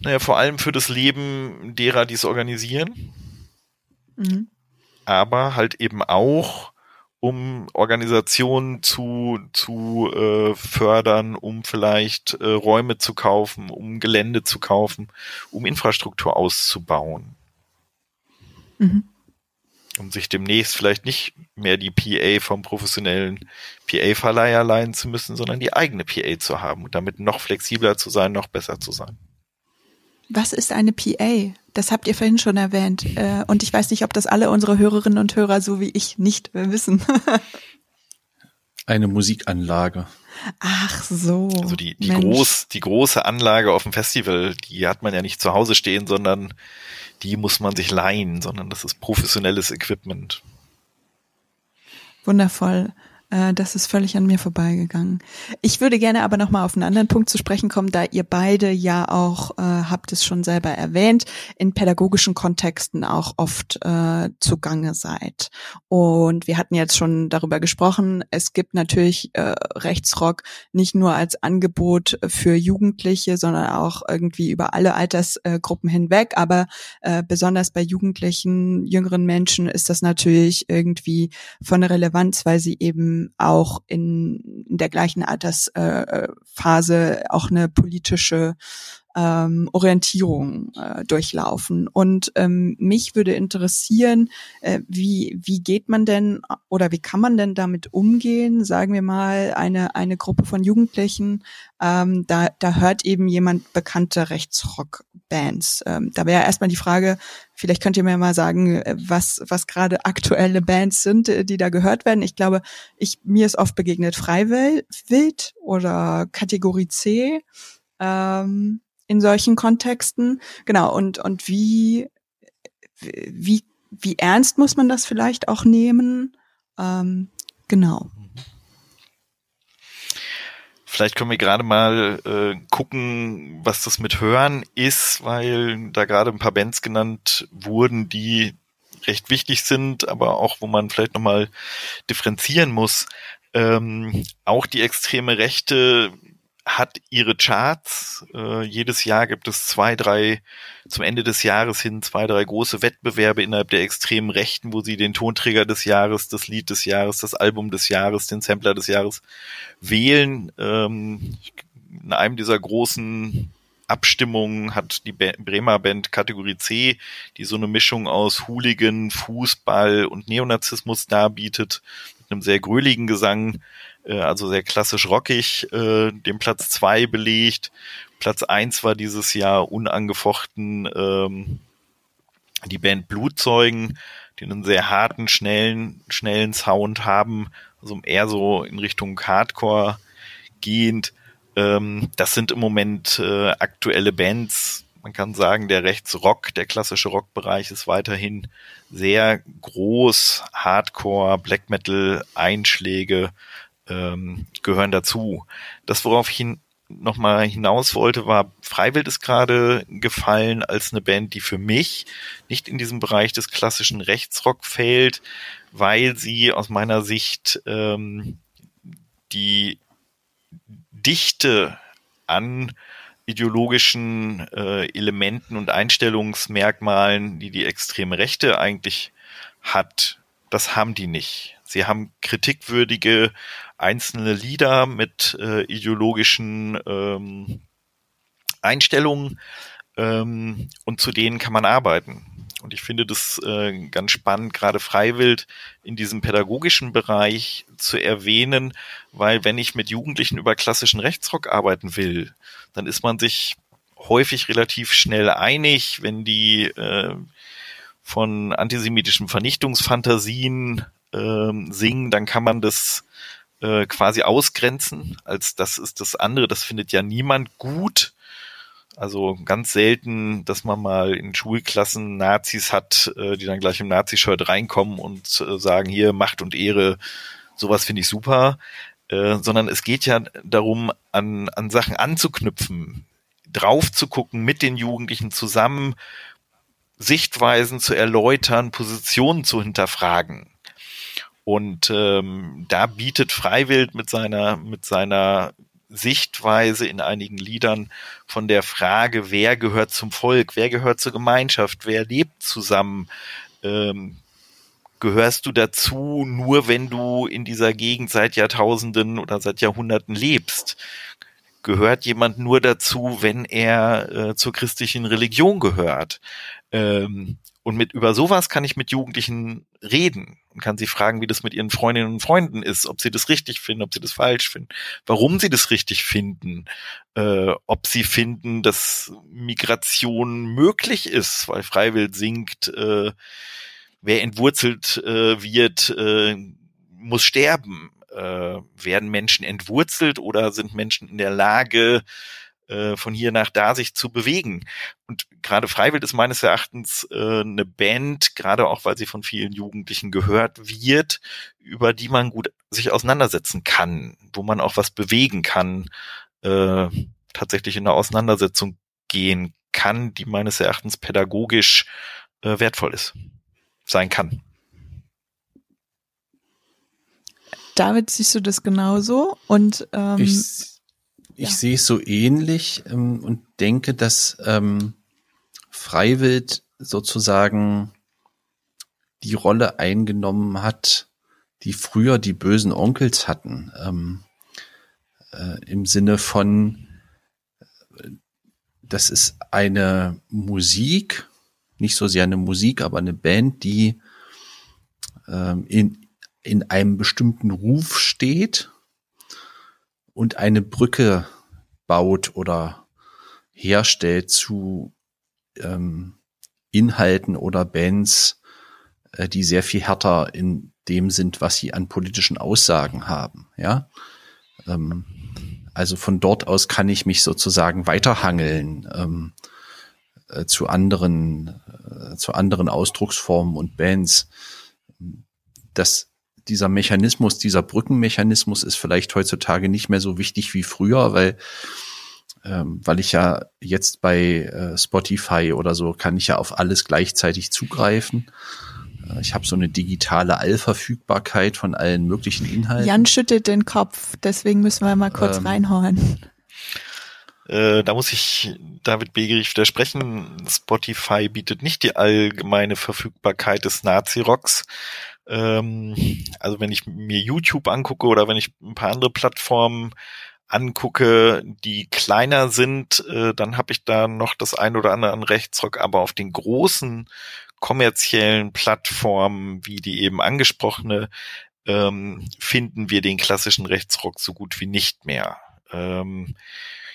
Naja, vor allem für das Leben derer, die es organisieren. Mhm. Aber halt eben auch, um Organisationen zu, zu äh, fördern, um vielleicht äh, Räume zu kaufen, um Gelände zu kaufen, um Infrastruktur auszubauen. Mhm um sich demnächst vielleicht nicht mehr die PA vom professionellen PA-Verleiher leihen zu müssen, sondern die eigene PA zu haben und damit noch flexibler zu sein, noch besser zu sein. Was ist eine PA? Das habt ihr vorhin schon erwähnt. Äh, und ich weiß nicht, ob das alle unsere Hörerinnen und Hörer so wie ich nicht wissen. eine Musikanlage. Ach so. Also die, die, groß, die große Anlage auf dem Festival, die hat man ja nicht zu Hause stehen, sondern die muss man sich leihen, sondern das ist professionelles Equipment. Wundervoll. Äh, das ist völlig an mir vorbeigegangen. Ich würde gerne aber nochmal auf einen anderen Punkt zu sprechen kommen, da ihr beide ja auch, äh, habt es schon selber erwähnt, in pädagogischen Kontexten auch oft äh, zugange seid. Und wir hatten jetzt schon darüber gesprochen, es gibt natürlich äh, Rechtsrock nicht nur als Angebot für Jugendliche, sondern auch irgendwie über alle Altersgruppen hinweg. Aber äh, besonders bei Jugendlichen, jüngeren Menschen ist das natürlich irgendwie von Relevanz, weil sie eben auch in, in der gleichen Altersphase äh, auch eine politische ähm, Orientierung äh, durchlaufen. Und ähm, mich würde interessieren, äh, wie, wie geht man denn oder wie kann man denn damit umgehen? Sagen wir mal, eine, eine Gruppe von Jugendlichen, ähm, da, da hört eben jemand bekannte Rechtsrock-Bands. Ähm, da wäre erstmal die Frage, vielleicht könnt ihr mir mal sagen, äh, was, was gerade aktuelle Bands sind, äh, die da gehört werden. Ich glaube, ich, mir ist oft begegnet Freiwild oder Kategorie C. Ähm, in solchen Kontexten. Genau, und, und wie, wie, wie ernst muss man das vielleicht auch nehmen? Ähm, genau. Vielleicht können wir gerade mal äh, gucken, was das mit Hören ist, weil da gerade ein paar Bands genannt wurden, die recht wichtig sind, aber auch wo man vielleicht nochmal differenzieren muss. Ähm, auch die extreme Rechte hat ihre Charts. Äh, jedes Jahr gibt es zwei, drei, zum Ende des Jahres hin zwei, drei große Wettbewerbe innerhalb der extremen Rechten, wo sie den Tonträger des Jahres, das Lied des Jahres, das Album des Jahres, den Sampler des Jahres wählen. Ähm, in einem dieser großen Abstimmungen hat die Bremer Band Kategorie C, die so eine Mischung aus Hooligan, Fußball und Neonazismus darbietet, mit einem sehr gröligen Gesang, äh, also sehr klassisch rockig, äh, den Platz zwei belegt. Platz eins war dieses Jahr unangefochten ähm, die Band Blutzeugen, die einen sehr harten, schnellen, schnellen Sound haben, also eher so in Richtung Hardcore gehend. Ähm, das sind im Moment äh, aktuelle Bands. Man kann sagen, der Rechtsrock, der klassische Rockbereich ist weiterhin sehr groß. Hardcore, Black Metal, Einschläge, ähm, gehören dazu. Das, worauf ich hin, nochmal hinaus wollte, war Freiwild ist gerade gefallen als eine Band, die für mich nicht in diesem Bereich des klassischen Rechtsrock fällt, weil sie aus meiner Sicht ähm, die Dichte an ideologischen äh, Elementen und Einstellungsmerkmalen, die die extreme Rechte eigentlich hat, das haben die nicht. Sie haben kritikwürdige einzelne Lieder mit äh, ideologischen ähm, Einstellungen ähm, und zu denen kann man arbeiten. Und ich finde das äh, ganz spannend, gerade Freiwild in diesem pädagogischen Bereich zu erwähnen, weil wenn ich mit Jugendlichen über klassischen Rechtsrock arbeiten will, dann ist man sich häufig relativ schnell einig, wenn die äh, von antisemitischen Vernichtungsfantasien äh, singen, dann kann man das äh, quasi ausgrenzen, als das ist das andere, das findet ja niemand gut. Also ganz selten, dass man mal in Schulklassen Nazis hat, äh, die dann gleich im Nazi-Shirt reinkommen und äh, sagen, hier Macht und Ehre, sowas finde ich super. Äh, sondern es geht ja darum, an, an Sachen anzuknüpfen, drauf zu gucken, mit den Jugendlichen zusammen Sichtweisen zu erläutern, Positionen zu hinterfragen. Und ähm, da bietet Freiwild mit seiner, mit seiner Sichtweise in einigen Liedern von der Frage, wer gehört zum Volk, wer gehört zur Gemeinschaft, wer lebt zusammen, ähm, gehörst du dazu, nur wenn du in dieser Gegend seit Jahrtausenden oder seit Jahrhunderten lebst? Gehört jemand nur dazu, wenn er äh, zur christlichen Religion gehört? Ähm, und mit über sowas kann ich mit Jugendlichen reden und kann sie fragen, wie das mit ihren Freundinnen und Freunden ist, ob sie das richtig finden, ob sie das falsch finden, warum sie das richtig finden, äh, ob sie finden, dass Migration möglich ist, weil Freiwild singt, äh, wer entwurzelt äh, wird, äh, muss sterben. Äh, werden Menschen entwurzelt oder sind Menschen in der Lage, äh, von hier nach da sich zu bewegen. Und gerade Freiwild ist meines Erachtens äh, eine Band, gerade auch weil sie von vielen Jugendlichen gehört wird, über die man gut sich auseinandersetzen kann, wo man auch was bewegen kann, äh, tatsächlich in eine Auseinandersetzung gehen kann, die meines Erachtens pädagogisch äh, wertvoll ist, sein kann. David, siehst du das genauso? Und ähm, ich ich ja. sehe es so ähnlich ähm, und denke, dass ähm, Freiwild sozusagen die Rolle eingenommen hat, die früher die bösen Onkels hatten. Ähm, äh, Im Sinne von, das ist eine Musik, nicht so sehr eine Musik, aber eine Band, die ähm, in, in einem bestimmten Ruf steht und eine Brücke baut oder herstellt zu ähm, Inhalten oder Bands, äh, die sehr viel härter in dem sind, was sie an politischen Aussagen haben. Ja, ähm, also von dort aus kann ich mich sozusagen weiterhangeln ähm, äh, zu anderen, äh, zu anderen Ausdrucksformen und Bands. Das, dieser Mechanismus, dieser Brückenmechanismus ist vielleicht heutzutage nicht mehr so wichtig wie früher, weil ähm, weil ich ja jetzt bei äh, Spotify oder so kann ich ja auf alles gleichzeitig zugreifen. Äh, ich habe so eine digitale Allverfügbarkeit von allen möglichen Inhalten. Jan schüttet den Kopf, deswegen müssen wir mal kurz ähm, reinhauen. Äh, da muss ich David Begerich widersprechen. Spotify bietet nicht die allgemeine Verfügbarkeit des Nazi-Rocks. Ähm, also wenn ich mir YouTube angucke oder wenn ich ein paar andere Plattformen angucke, die kleiner sind, äh, dann habe ich da noch das ein oder andere an Rechtsrock, aber auf den großen kommerziellen Plattformen, wie die eben angesprochene, ähm, finden wir den klassischen Rechtsrock so gut wie nicht mehr. Ähm,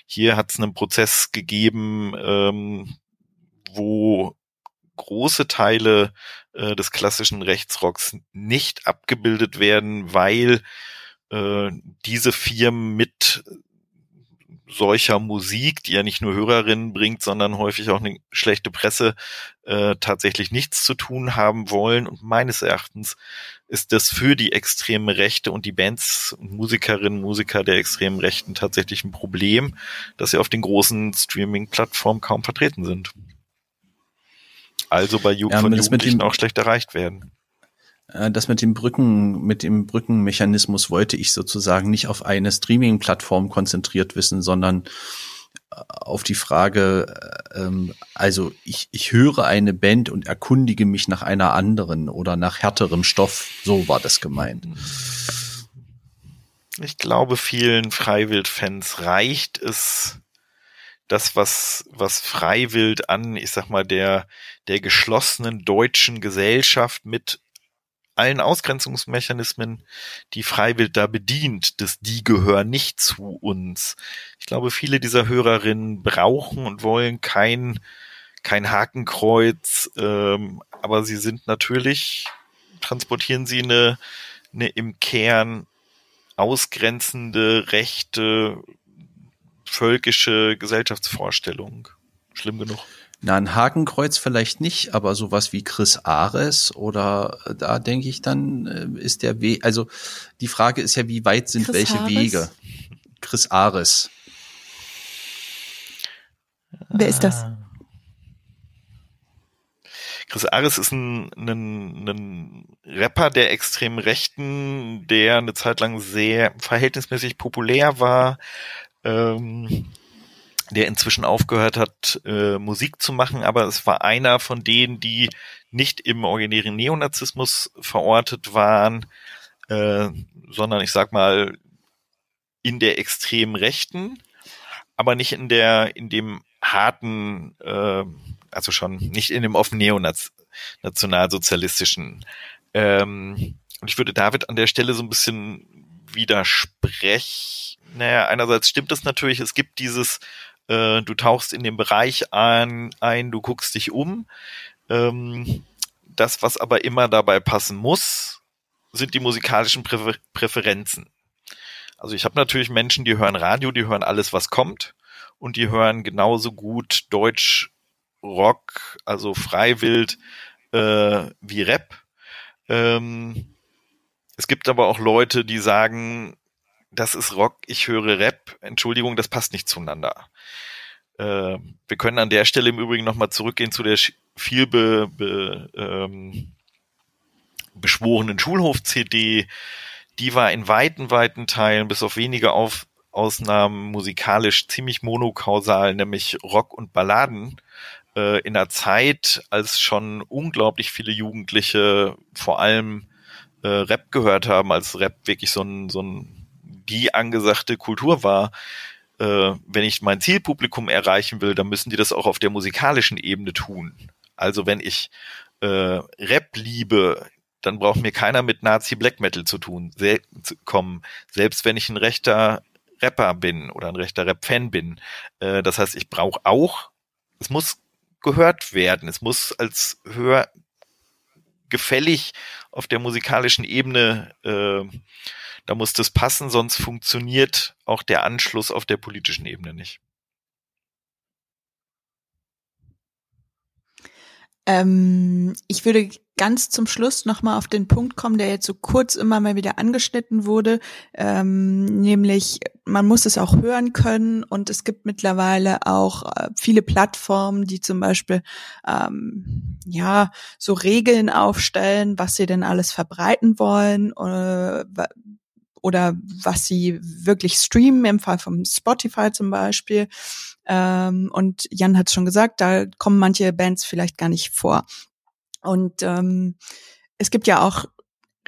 hier hat es einen Prozess gegeben, ähm, wo große Teile äh, des klassischen Rechtsrocks nicht abgebildet werden, weil äh, diese Firmen mit solcher Musik, die ja nicht nur Hörerinnen bringt, sondern häufig auch eine schlechte Presse, äh, tatsächlich nichts zu tun haben wollen. Und meines Erachtens ist das für die extreme Rechte und die Bands und Musikerinnen Musiker der extremen Rechten tatsächlich ein Problem, dass sie auf den großen Streaming-Plattformen kaum vertreten sind. Also bei Ju ja, von Jugendlichen auch schlecht erreicht werden. Äh, das mit dem Brücken, mit dem Brückenmechanismus wollte ich sozusagen nicht auf eine Streaming-Plattform konzentriert wissen, sondern äh, auf die Frage, äh, ähm, also ich, ich höre eine Band und erkundige mich nach einer anderen oder nach härterem Stoff. So war das gemeint. Ich glaube, vielen Freiwild-Fans reicht es, das, was, was Freiwild an, ich sag mal, der, der geschlossenen deutschen Gesellschaft mit allen Ausgrenzungsmechanismen, die Freiwild da bedient, dass die gehören nicht zu uns. Ich glaube, viele dieser Hörerinnen brauchen und wollen kein, kein Hakenkreuz, ähm, aber sie sind natürlich, transportieren sie eine, eine im Kern ausgrenzende, rechte, völkische Gesellschaftsvorstellung. Schlimm genug. Na, ein Hakenkreuz vielleicht nicht, aber sowas wie Chris Ares oder äh, da denke ich dann, äh, ist der Weg, also die Frage ist ja, wie weit sind Chris welche Ares? Wege? Chris Ares. Wer ist das? Chris Ares ist ein, ein, ein Rapper der extremen Rechten, der eine Zeit lang sehr verhältnismäßig populär war. Ähm, der inzwischen aufgehört hat, äh, Musik zu machen, aber es war einer von denen, die nicht im originären Neonazismus verortet waren, äh, sondern ich sag mal in der extremen Rechten, aber nicht in der, in dem harten, äh, also schon nicht in dem offen neonationalsozialistischen. Ähm, und ich würde David an der Stelle so ein bisschen widersprechen. Naja, einerseits stimmt es natürlich, es gibt dieses äh, du tauchst in den Bereich ein, ein du guckst dich um. Ähm, das, was aber immer dabei passen muss, sind die musikalischen Präfer Präferenzen. Also ich habe natürlich Menschen, die hören Radio, die hören alles, was kommt und die hören genauso gut Deutsch, Rock, also Freiwild äh, wie Rap. Ähm, es gibt aber auch Leute, die sagen, das ist Rock, ich höre Rap. Entschuldigung, das passt nicht zueinander. Äh, wir können an der Stelle im Übrigen nochmal zurückgehen zu der viel be, be, ähm, beschworenen Schulhof-CD. Die war in weiten, weiten Teilen, bis auf wenige auf Ausnahmen, musikalisch ziemlich monokausal, nämlich Rock und Balladen äh, in einer Zeit, als schon unglaublich viele Jugendliche vor allem äh, Rap gehört haben, als Rap wirklich so ein, so ein die angesagte Kultur war, äh, wenn ich mein Zielpublikum erreichen will, dann müssen die das auch auf der musikalischen Ebene tun. Also wenn ich äh, Rap liebe, dann braucht mir keiner mit Nazi Black Metal zu tun se zu kommen. Selbst wenn ich ein rechter Rapper bin oder ein rechter Rap-Fan bin. Äh, das heißt, ich brauche auch, es muss gehört werden. Es muss als Hör gefällig auf der musikalischen Ebene, äh, da muss das passen, sonst funktioniert auch der Anschluss auf der politischen Ebene nicht. Ähm, ich würde ganz zum Schluss nochmal auf den Punkt kommen, der jetzt so kurz immer mal wieder angeschnitten wurde, ähm, nämlich man muss es auch hören können und es gibt mittlerweile auch äh, viele Plattformen, die zum Beispiel ähm, ja so Regeln aufstellen, was sie denn alles verbreiten wollen oder, äh, oder was sie wirklich streamen, im Fall von Spotify zum Beispiel. Ähm, und Jan hat schon gesagt, da kommen manche Bands vielleicht gar nicht vor. Und ähm, es gibt ja auch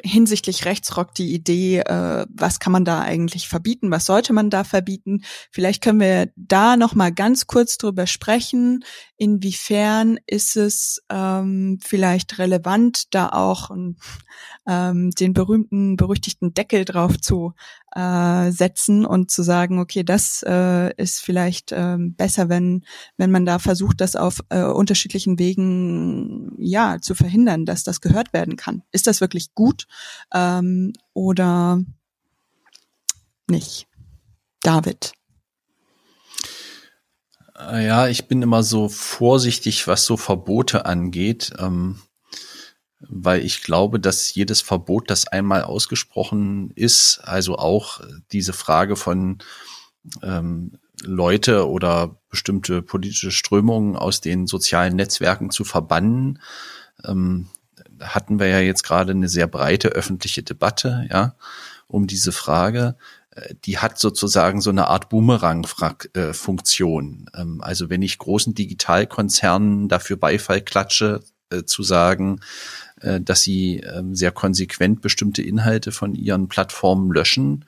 hinsichtlich Rechtsrock die Idee, äh, was kann man da eigentlich verbieten, was sollte man da verbieten. Vielleicht können wir da noch mal ganz kurz drüber sprechen. Inwiefern ist es ähm, vielleicht relevant, da auch ähm, den berühmten, berüchtigten Deckel drauf zu äh, setzen und zu sagen, okay, das äh, ist vielleicht äh, besser, wenn wenn man da versucht, das auf äh, unterschiedlichen Wegen ja zu verhindern, dass das gehört werden kann. Ist das wirklich gut ähm, oder nicht? David. Äh, ja, ich bin immer so vorsichtig, was so Verbote angeht. Ähm weil ich glaube, dass jedes Verbot, das einmal ausgesprochen ist, also auch diese Frage von ähm, Leute oder bestimmte politische Strömungen aus den sozialen Netzwerken zu verbannen, ähm, hatten wir ja jetzt gerade eine sehr breite öffentliche Debatte, ja, um diese Frage. Äh, die hat sozusagen so eine Art Boomerang-Funktion. Ähm, also wenn ich großen Digitalkonzernen dafür Beifall klatsche, äh, zu sagen, äh, dass sie ähm, sehr konsequent bestimmte Inhalte von ihren Plattformen löschen,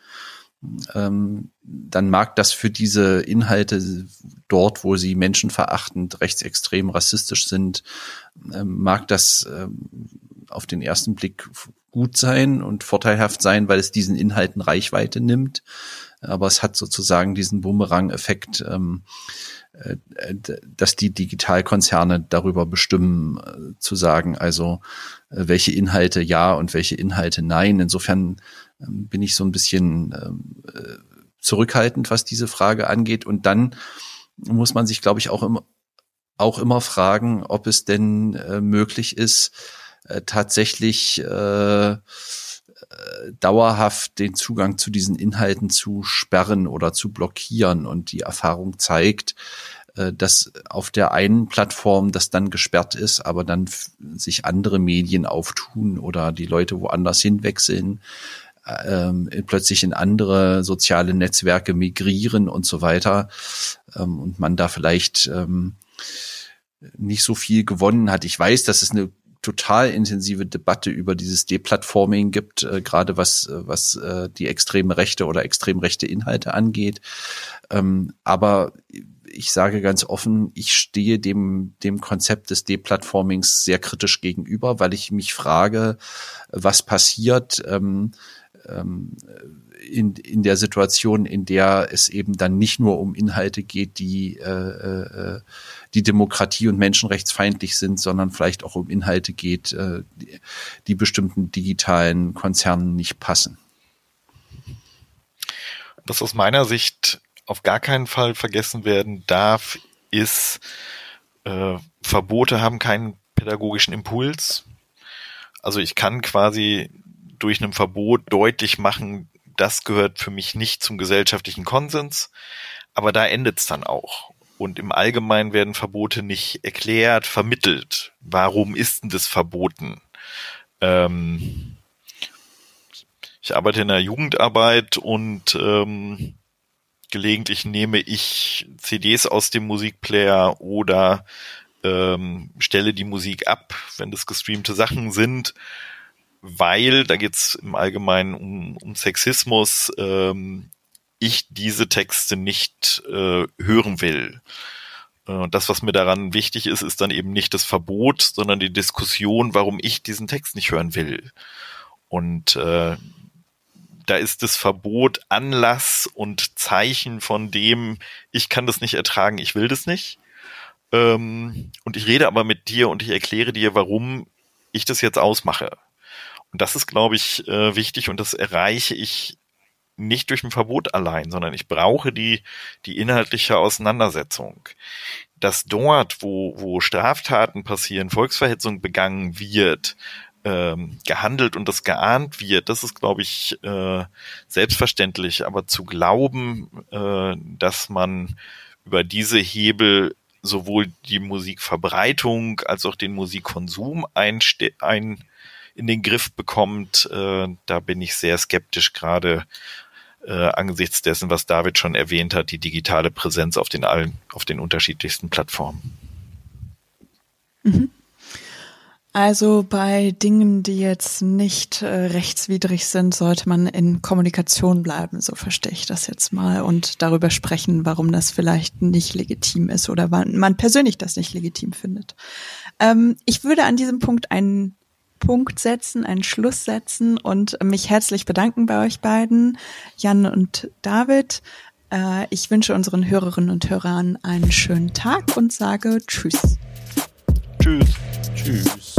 ähm, dann mag das für diese Inhalte dort, wo sie menschenverachtend, rechtsextrem, rassistisch sind, mag das auf den ersten Blick gut sein und vorteilhaft sein, weil es diesen Inhalten Reichweite nimmt. Aber es hat sozusagen diesen Bumerang-Effekt, ähm, äh, dass die Digitalkonzerne darüber bestimmen, äh, zu sagen, also äh, welche Inhalte ja und welche Inhalte nein. Insofern ähm, bin ich so ein bisschen ähm, zurückhaltend, was diese Frage angeht. Und dann muss man sich, glaube ich, auch immer, auch immer fragen, ob es denn möglich ist, tatsächlich äh, dauerhaft den Zugang zu diesen Inhalten zu sperren oder zu blockieren. Und die Erfahrung zeigt, äh, dass auf der einen Plattform das dann gesperrt ist, aber dann sich andere Medien auftun oder die Leute woanders hinwechseln, ähm, plötzlich in andere soziale Netzwerke migrieren und so weiter ähm, und man da vielleicht ähm, nicht so viel gewonnen hat. Ich weiß, dass es eine total intensive Debatte über dieses Deplatforming gibt, äh, gerade was, äh, was äh, die extreme Rechte oder extrem rechte Inhalte angeht. Ähm, aber ich sage ganz offen, ich stehe dem, dem Konzept des Deplatformings sehr kritisch gegenüber, weil ich mich frage, was passiert, ähm, ähm, in, in der Situation, in der es eben dann nicht nur um Inhalte geht, die äh, äh, die Demokratie und menschenrechtsfeindlich sind, sondern vielleicht auch um Inhalte geht, äh, die, bestimmten digitalen Konzernen nicht passen. Was aus meiner Sicht auf gar keinen Fall vergessen werden darf, ist, äh, Verbote haben keinen pädagogischen Impuls. Also ich kann quasi durch ein Verbot deutlich machen, das gehört für mich nicht zum gesellschaftlichen Konsens, aber da endet es dann auch. Und im Allgemeinen werden Verbote nicht erklärt, vermittelt. Warum ist denn das verboten? Ähm, ich arbeite in der Jugendarbeit und ähm, gelegentlich nehme ich CDs aus dem Musikplayer oder ähm, stelle die Musik ab, wenn das gestreamte Sachen sind weil, da geht's im Allgemeinen um, um Sexismus, ähm, ich diese Texte nicht äh, hören will. Äh, das, was mir daran wichtig ist, ist dann eben nicht das Verbot, sondern die Diskussion, warum ich diesen Text nicht hören will. Und äh, da ist das Verbot Anlass und Zeichen von dem, ich kann das nicht ertragen, ich will das nicht. Ähm, und ich rede aber mit dir und ich erkläre dir, warum ich das jetzt ausmache. Und das ist, glaube ich, äh, wichtig und das erreiche ich nicht durch ein Verbot allein, sondern ich brauche die, die inhaltliche Auseinandersetzung. Dass dort, wo, wo Straftaten passieren, Volksverhetzung begangen wird, ähm, gehandelt und das geahnt wird, das ist, glaube ich, äh, selbstverständlich. Aber zu glauben, äh, dass man über diese Hebel sowohl die Musikverbreitung als auch den Musikkonsum einste ein in den Griff bekommt, äh, da bin ich sehr skeptisch, gerade äh, angesichts dessen, was David schon erwähnt hat, die digitale Präsenz auf den allen, auf den unterschiedlichsten Plattformen. Mhm. Also bei Dingen, die jetzt nicht äh, rechtswidrig sind, sollte man in Kommunikation bleiben, so verstehe ich das jetzt mal, und darüber sprechen, warum das vielleicht nicht legitim ist oder wann man persönlich das nicht legitim findet. Ähm, ich würde an diesem Punkt einen Punkt setzen, einen Schluss setzen und mich herzlich bedanken bei euch beiden, Jan und David. Äh, ich wünsche unseren Hörerinnen und Hörern einen schönen Tag und sage Tschüss. Tschüss. Tschüss.